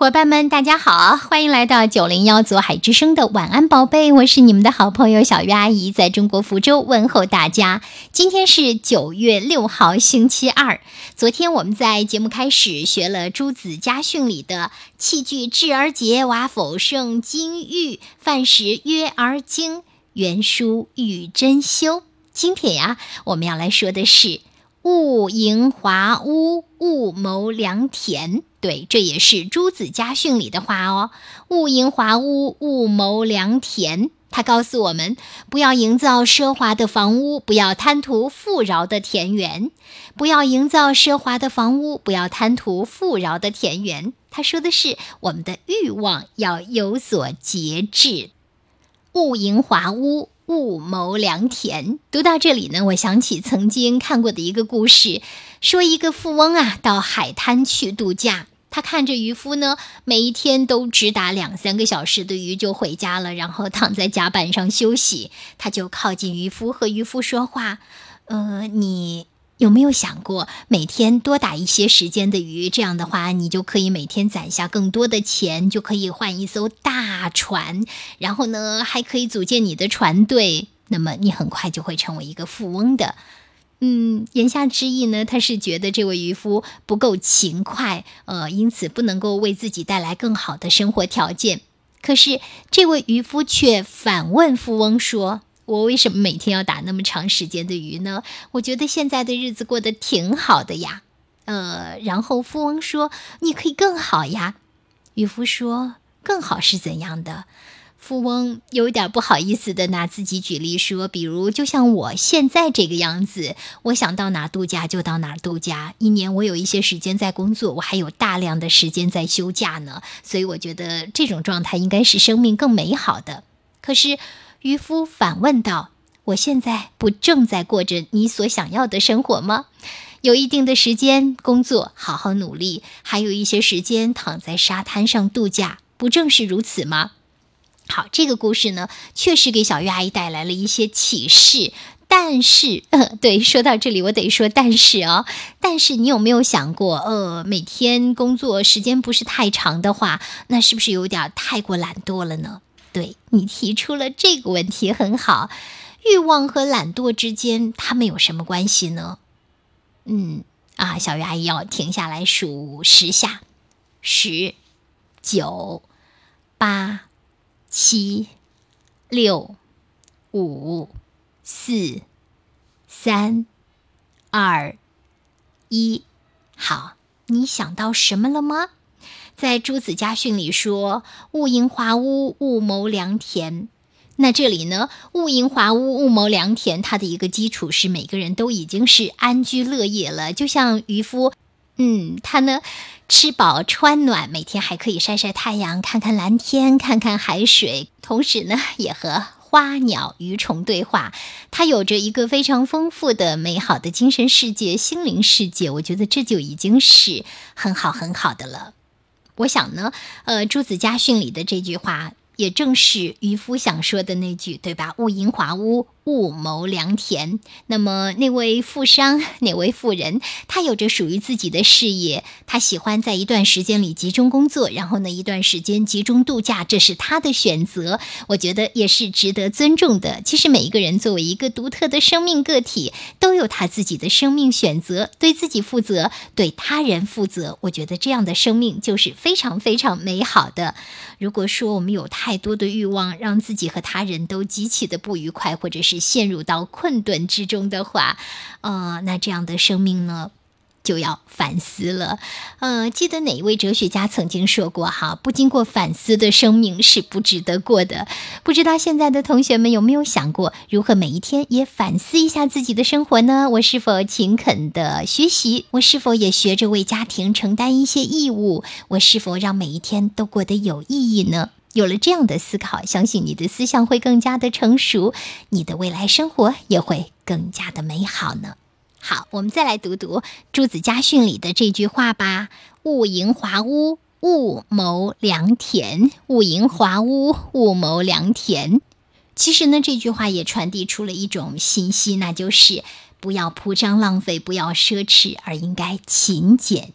伙伴们，大家好，欢迎来到九零幺左海之声的晚安宝贝，我是你们的好朋友小鱼阿姨，在中国福州问候大家。今天是九月六号，星期二。昨天我们在节目开始学了《朱子家训》里的“器具质而洁，瓦否胜金玉；饭食约而精，原书与珍馐”。今天呀，我们要来说的是。勿营华屋，勿谋良田。对，这也是《朱子家训》里的话哦。勿营华屋，勿谋良田。他告诉我们，不要营造奢华的房屋，不要贪图富饶的田园。不要营造奢华的房屋，不要贪图富饶的田园。他说的是，我们的欲望要有所节制。勿营华屋。勿谋良田。读到这里呢，我想起曾经看过的一个故事，说一个富翁啊，到海滩去度假，他看着渔夫呢，每一天都只打两三个小时的鱼就回家了，然后躺在甲板上休息，他就靠近渔夫和渔夫说话，呃，你。有没有想过每天多打一些时间的鱼？这样的话，你就可以每天攒下更多的钱，就可以换一艘大船，然后呢，还可以组建你的船队。那么你很快就会成为一个富翁的。嗯，言下之意呢，他是觉得这位渔夫不够勤快，呃，因此不能够为自己带来更好的生活条件。可是这位渔夫却反问富翁说。我为什么每天要打那么长时间的鱼呢？我觉得现在的日子过得挺好的呀。呃，然后富翁说：“你可以更好呀。”渔夫说：“更好是怎样的？”富翁有一点不好意思的拿自己举例说：“比如，就像我现在这个样子，我想到哪度假就到哪度假。一年我有一些时间在工作，我还有大量的时间在休假呢。所以我觉得这种状态应该是生命更美好的。可是。”渔夫反问道：“我现在不正在过着你所想要的生活吗？有一定的时间工作，好好努力，还有一些时间躺在沙滩上度假，不正是如此吗？”好，这个故事呢，确实给小鱼阿姨带来了一些启示。但是，呃，对，说到这里，我得说，但是哦，但是你有没有想过，呃，每天工作时间不是太长的话，那是不是有点太过懒惰了呢？对你提出了这个问题很好，欲望和懒惰之间，它们有什么关系呢？嗯啊，小鱼阿姨要停下来数十下，十、九、八、七、六、五、四、三、二、一，好，你想到什么了吗？在《朱子家训》里说：“勿营华屋，勿谋良田。”那这里呢？“勿营华屋，勿谋良田”，它的一个基础是每个人都已经是安居乐业了。就像渔夫，嗯，他呢吃饱穿暖，每天还可以晒晒太阳，看看蓝天，看看海水，同时呢也和花鸟鱼虫对话。他有着一个非常丰富的、美好的精神世界、心灵世界。我觉得这就已经是很好很好的了。我想呢，呃，《朱子家训》里的这句话，也正是渔夫想说的那句，对吧？勿盈华屋。勿谋良田。那么，那位富商，哪位富人，他有着属于自己的事业，他喜欢在一段时间里集中工作，然后呢，一段时间集中度假，这是他的选择。我觉得也是值得尊重的。其实，每一个人作为一个独特的生命个体，都有他自己的生命选择，对自己负责，对他人负责。我觉得这样的生命就是非常非常美好的。如果说我们有太多的欲望，让自己和他人都极其的不愉快，或者是陷入到困顿之中的话，呃，那这样的生命呢，就要反思了。呃，记得哪一位哲学家曾经说过哈，不经过反思的生命是不值得过的。不知道现在的同学们有没有想过，如何每一天也反思一下自己的生活呢？我是否勤恳的学习？我是否也学着为家庭承担一些义务？我是否让每一天都过得有意义呢？有了这样的思考，相信你的思想会更加的成熟，你的未来生活也会更加的美好呢。好，我们再来读读《朱子家训》里的这句话吧：“勿营华屋，勿谋良田。勿营华屋，勿谋良田。”其实呢，这句话也传递出了一种信息，那就是不要铺张浪费，不要奢侈，而应该勤俭